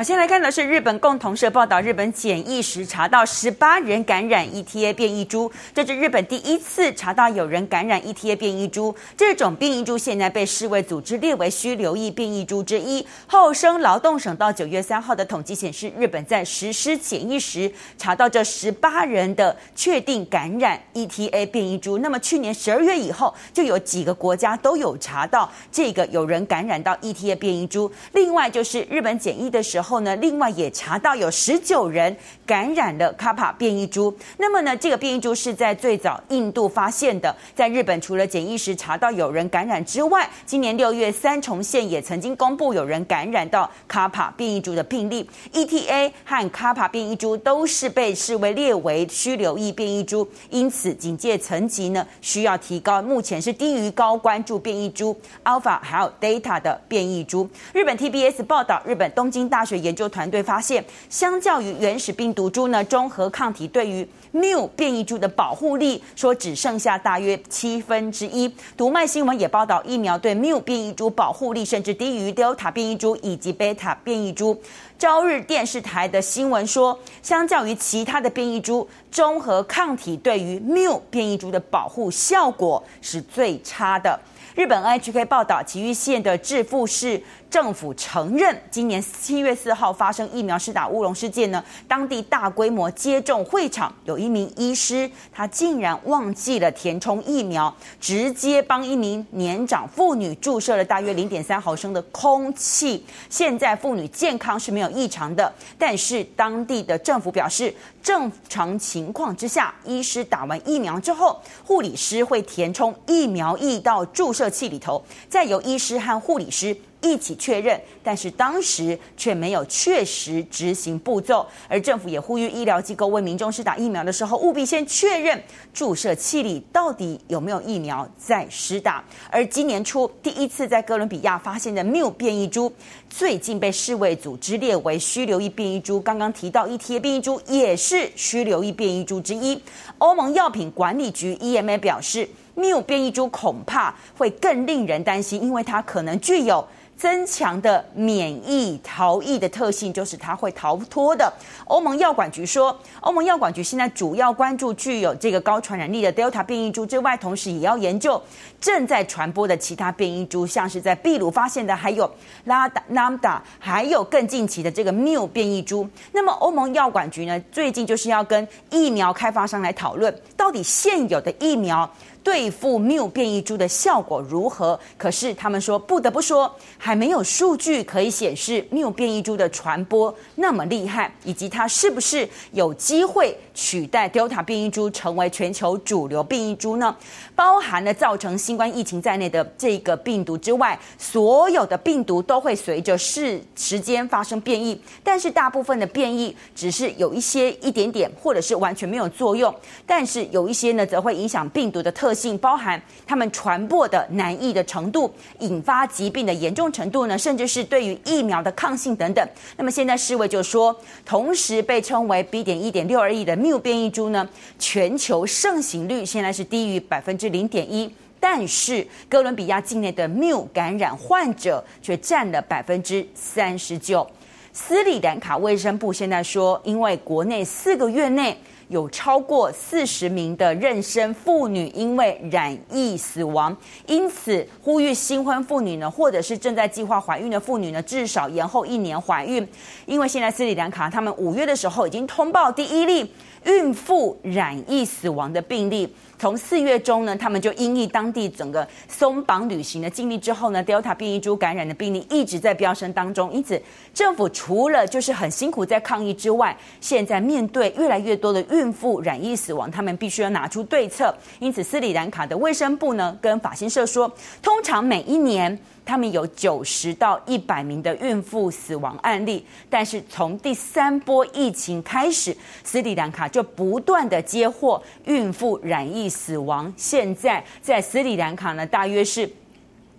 好，先来看的是日本共同社报道，日本检疫时查到十八人感染 ETA 变异株，这是日本第一次查到有人感染 ETA 变异株。这种变异株现在被世卫组织列为需留意变异株之一。厚生劳动省到九月三号的统计显示，日本在实施检疫时查到这十八人的确定感染 ETA 变异株。那么去年十二月以后，就有几个国家都有查到这个有人感染到 ETA 变异株。另外就是日本检疫的时候。后呢，另外也查到有十九人感染了卡帕变异株。那么呢，这个变异株是在最早印度发现的。在日本，除了检疫时查到有人感染之外，今年六月三重县也曾经公布有人感染到卡帕变异株的病例。ETA 和卡帕变异株都是被视为列为需留意变异株，因此警戒层级呢需要提高。目前是低于高关注变异株 Alpha 还有 Delta 的变异株。日本 TBS 报道，日本东京大学研究团队发现，相较于原始病毒株呢，中和抗体对于 Mu 变异株的保护力说只剩下大约七分之一。读卖新闻也报道，疫苗对 Mu 变异株保护力甚至低于 Delta 变异株以及 Beta 变异株。朝日电视台的新闻说，相较于其他的变异株，中和抗体对于 Mu 变异株的保护效果是最差的。日本 NHK 报道，埼玉县的致富市政府承认，今年七月四号发生疫苗施打乌龙事件呢，当地大规模接种会场有一名医师，他竟然忘记了填充疫苗，直接帮一名年长妇女注射了大约零点三毫升的空气。现在妇女健康是没有异常的，但是当地的政府表示，正常情情况之下，医师打完疫苗之后，护理师会填充疫苗液到注射器里头，再由医师和护理师。一起确认，但是当时却没有确实执行步骤，而政府也呼吁医疗机构为民众施打疫苗的时候，务必先确认注射器里到底有没有疫苗再施打。而今年初第一次在哥伦比亚发现的 Mu 变异株，最近被世卫组织列为需留意变异株。刚刚提到 ETA 变异株也是需留意变异株之一。欧盟药品管理局 EMA 表示谬变异株恐怕会更令人担心，因为它可能具有。增强的免疫逃逸的特性，就是它会逃脱的。欧盟药管局说，欧盟药管局现在主要关注具有这个高传染力的 Delta 变异株之外，同时也要研究正在传播的其他变异株，像是在秘鲁发现的，还有拉达、Lambda，还有更近期的这个 Mu 变异株。那么，欧盟药管局呢，最近就是要跟疫苗开发商来讨论，到底现有的疫苗。对付 Mu 变异株的效果如何？可是他们说，不得不说，还没有数据可以显示 Mu 变异株的传播那么厉害，以及它是不是有机会取代 Delta 变异株成为全球主流变异株呢？包含了造成新冠疫情在内的这个病毒之外，所有的病毒都会随着时时间发生变异，但是大部分的变异只是有一些一点点，或者是完全没有作用，但是有有一些呢，则会影响病毒的特。性包含它们传播的难易的程度、引发疾病的严重程度呢，甚至是对于疫苗的抗性等等。那么现在世卫就说，同时被称为 B. 点一点六二亿的 Mu 变异株呢，全球盛行率现在是低于百分之零点一，但是哥伦比亚境内的 Mu 感染患者却占了百分之三十九。斯里兰卡卫生部现在说，因为国内四个月内。有超过四十名的妊娠妇女因为染疫死亡，因此呼吁新婚妇女呢，或者是正在计划怀孕的妇女呢，至少延后一年怀孕，因为现在斯里兰卡他们五月的时候已经通报第一例。孕妇染疫死亡的病例，从四月中呢，他们就因应当地整个松绑旅行的经历之后呢，Delta 变异株感染的病例一直在飙升当中。因此，政府除了就是很辛苦在抗疫之外，现在面对越来越多的孕妇染疫死亡，他们必须要拿出对策。因此，斯里兰卡的卫生部呢，跟法新社说，通常每一年。他们有九十到一百名的孕妇死亡案例，但是从第三波疫情开始，斯里兰卡就不断的接获孕妇染疫死亡。现在在斯里兰卡呢，大约是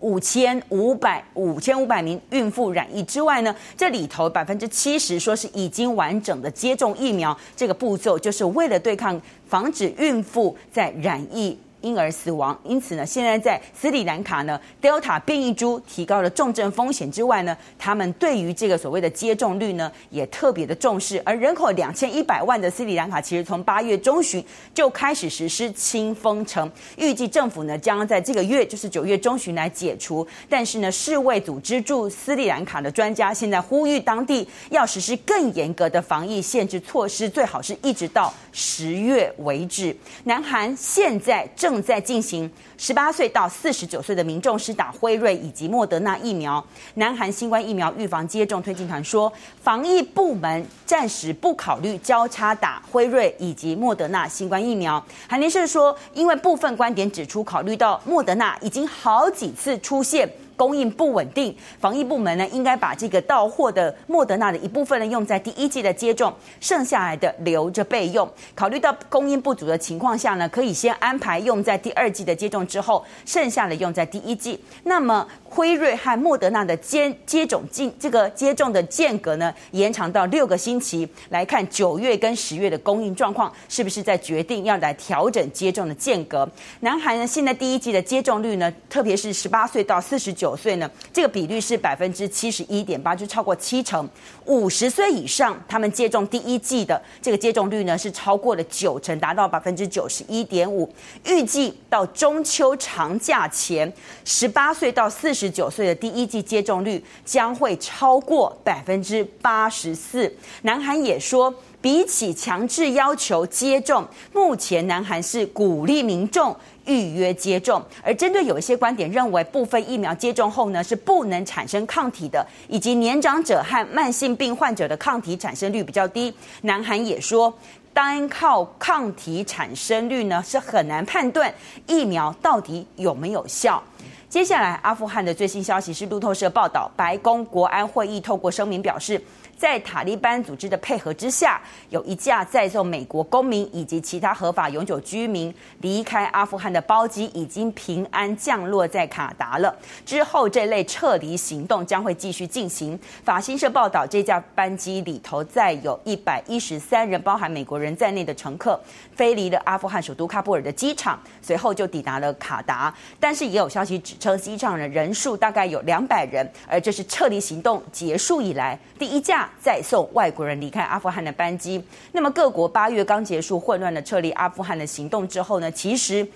五千五百五千五百名孕妇染疫之外呢，这里头百分之七十说是已经完整的接种疫苗。这个步骤就是为了对抗、防止孕妇在染疫。婴儿死亡。因此呢，现在在斯里兰卡呢，Delta 变异株提高了重症风险之外呢，他们对于这个所谓的接种率呢，也特别的重视。而人口两千一百万的斯里兰卡，其实从八月中旬就开始实施清封城，预计政府呢将在这个月，就是九月中旬来解除。但是呢，世卫组织驻斯里兰卡的专家现在呼吁当地要实施更严格的防疫限制措施，最好是一直到十月为止。南韩现在正在进行十八岁到四十九岁的民众施打辉瑞以及莫德纳疫苗。南韩新冠疫苗预防接种推进团说，防疫部门暂时不考虑交叉打辉瑞以及莫德纳新冠疫苗。韩联社说，因为部分观点指出，考虑到莫德纳已经好几次出现。供应不稳定，防疫部门呢应该把这个到货的莫德纳的一部分呢用在第一季的接种，剩下来的留着备用。考虑到供应不足的情况下呢，可以先安排用在第二季的接种之后，剩下的用在第一季。那么辉瑞和莫德纳的接接种进这个接种的间隔呢延长到六个星期。来看九月跟十月的供应状况，是不是在决定要来调整接种的间隔？南韩呢现在第一季的接种率呢，特别是十八岁到四十九。九岁呢，这个比率是百分之七十一点八，就超过七成。五十岁以上，他们接种第一剂的这个接种率呢，是超过了九成，达到百分之九十一点五。预计到中秋长假前，十八岁到四十九岁的第一剂接种率将会超过百分之八十四。南韩也说，比起强制要求接种，目前南韩是鼓励民众。预约接种，而针对有一些观点认为，部分疫苗接种后呢是不能产生抗体的，以及年长者和慢性病患者的抗体产生率比较低，南韩也说，单靠抗体产生率呢是很难判断疫苗到底有没有效。接下来，阿富汗的最新消息是路透社报道，白宫国安会议透过声明表示。在塔利班组织的配合之下，有一架载送美国公民以及其他合法永久居民离开阿富汗的包机已经平安降落在卡达了。之后，这类撤离行动将会继续进行。法新社报道，这架班机里头载有一百一十三人，包含美国人在内的乘客，飞离了阿富汗首都喀布尔的机场，随后就抵达了卡达。但是，也有消息指称，机上的人数大概有两百人，而这是撤离行动结束以来第一架。再送外国人离开阿富汗的班机。那么各国八月刚结束混乱的撤离阿富汗的行动之后呢，其实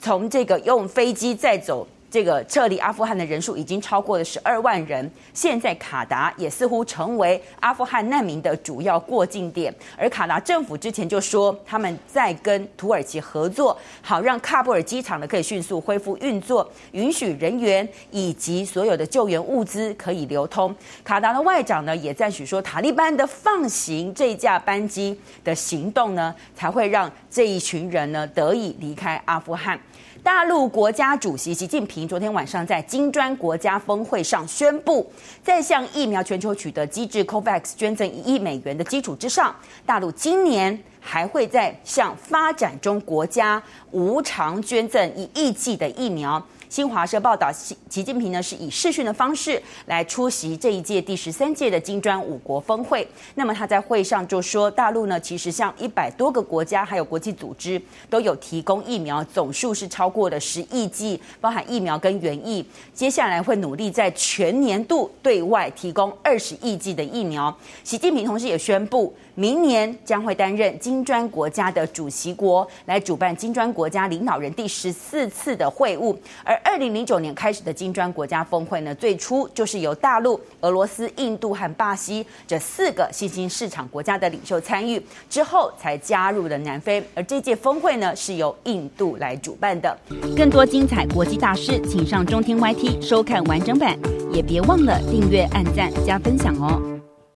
从这个用飞机再走。这个撤离阿富汗的人数已经超过了十二万人。现在卡达也似乎成为阿富汗难民的主要过境点。而卡达政府之前就说他们在跟土耳其合作，好让喀布尔机场呢可以迅速恢复运作，允许人员以及所有的救援物资可以流通。卡达的外长呢也赞许说，塔利班的放行这架班机的行动呢，才会让这一群人呢得以离开阿富汗。大陆国家主席习近平昨天晚上在金砖国家峰会上宣布，在向疫苗全球取得机制 COVAX 捐赠一亿美元的基础之上，大陆今年还会在向发展中国家无偿捐赠一亿剂的疫苗。新华社报道，习习近平呢是以视讯的方式来出席这一届第十三届的金砖五国峰会。那么他在会上就说，大陆呢其实向一百多个国家还有国际组织都有提供疫苗，总数是超过了十亿剂，包含疫苗跟原液。接下来会努力在全年度对外提供二十亿剂的疫苗。习近平同时也宣布，明年将会担任金砖国家的主席国，来主办金砖国家领导人第十四次的会晤，而。二零零九年开始的金砖国家峰会呢，最初就是由大陆、俄罗斯、印度和巴西这四个新兴市场国家的领袖参与，之后才加入了南非。而这届峰会呢，是由印度来主办的。更多精彩国际大事，请上中天 YT 收看完整版，也别忘了订阅、按赞、加分享哦。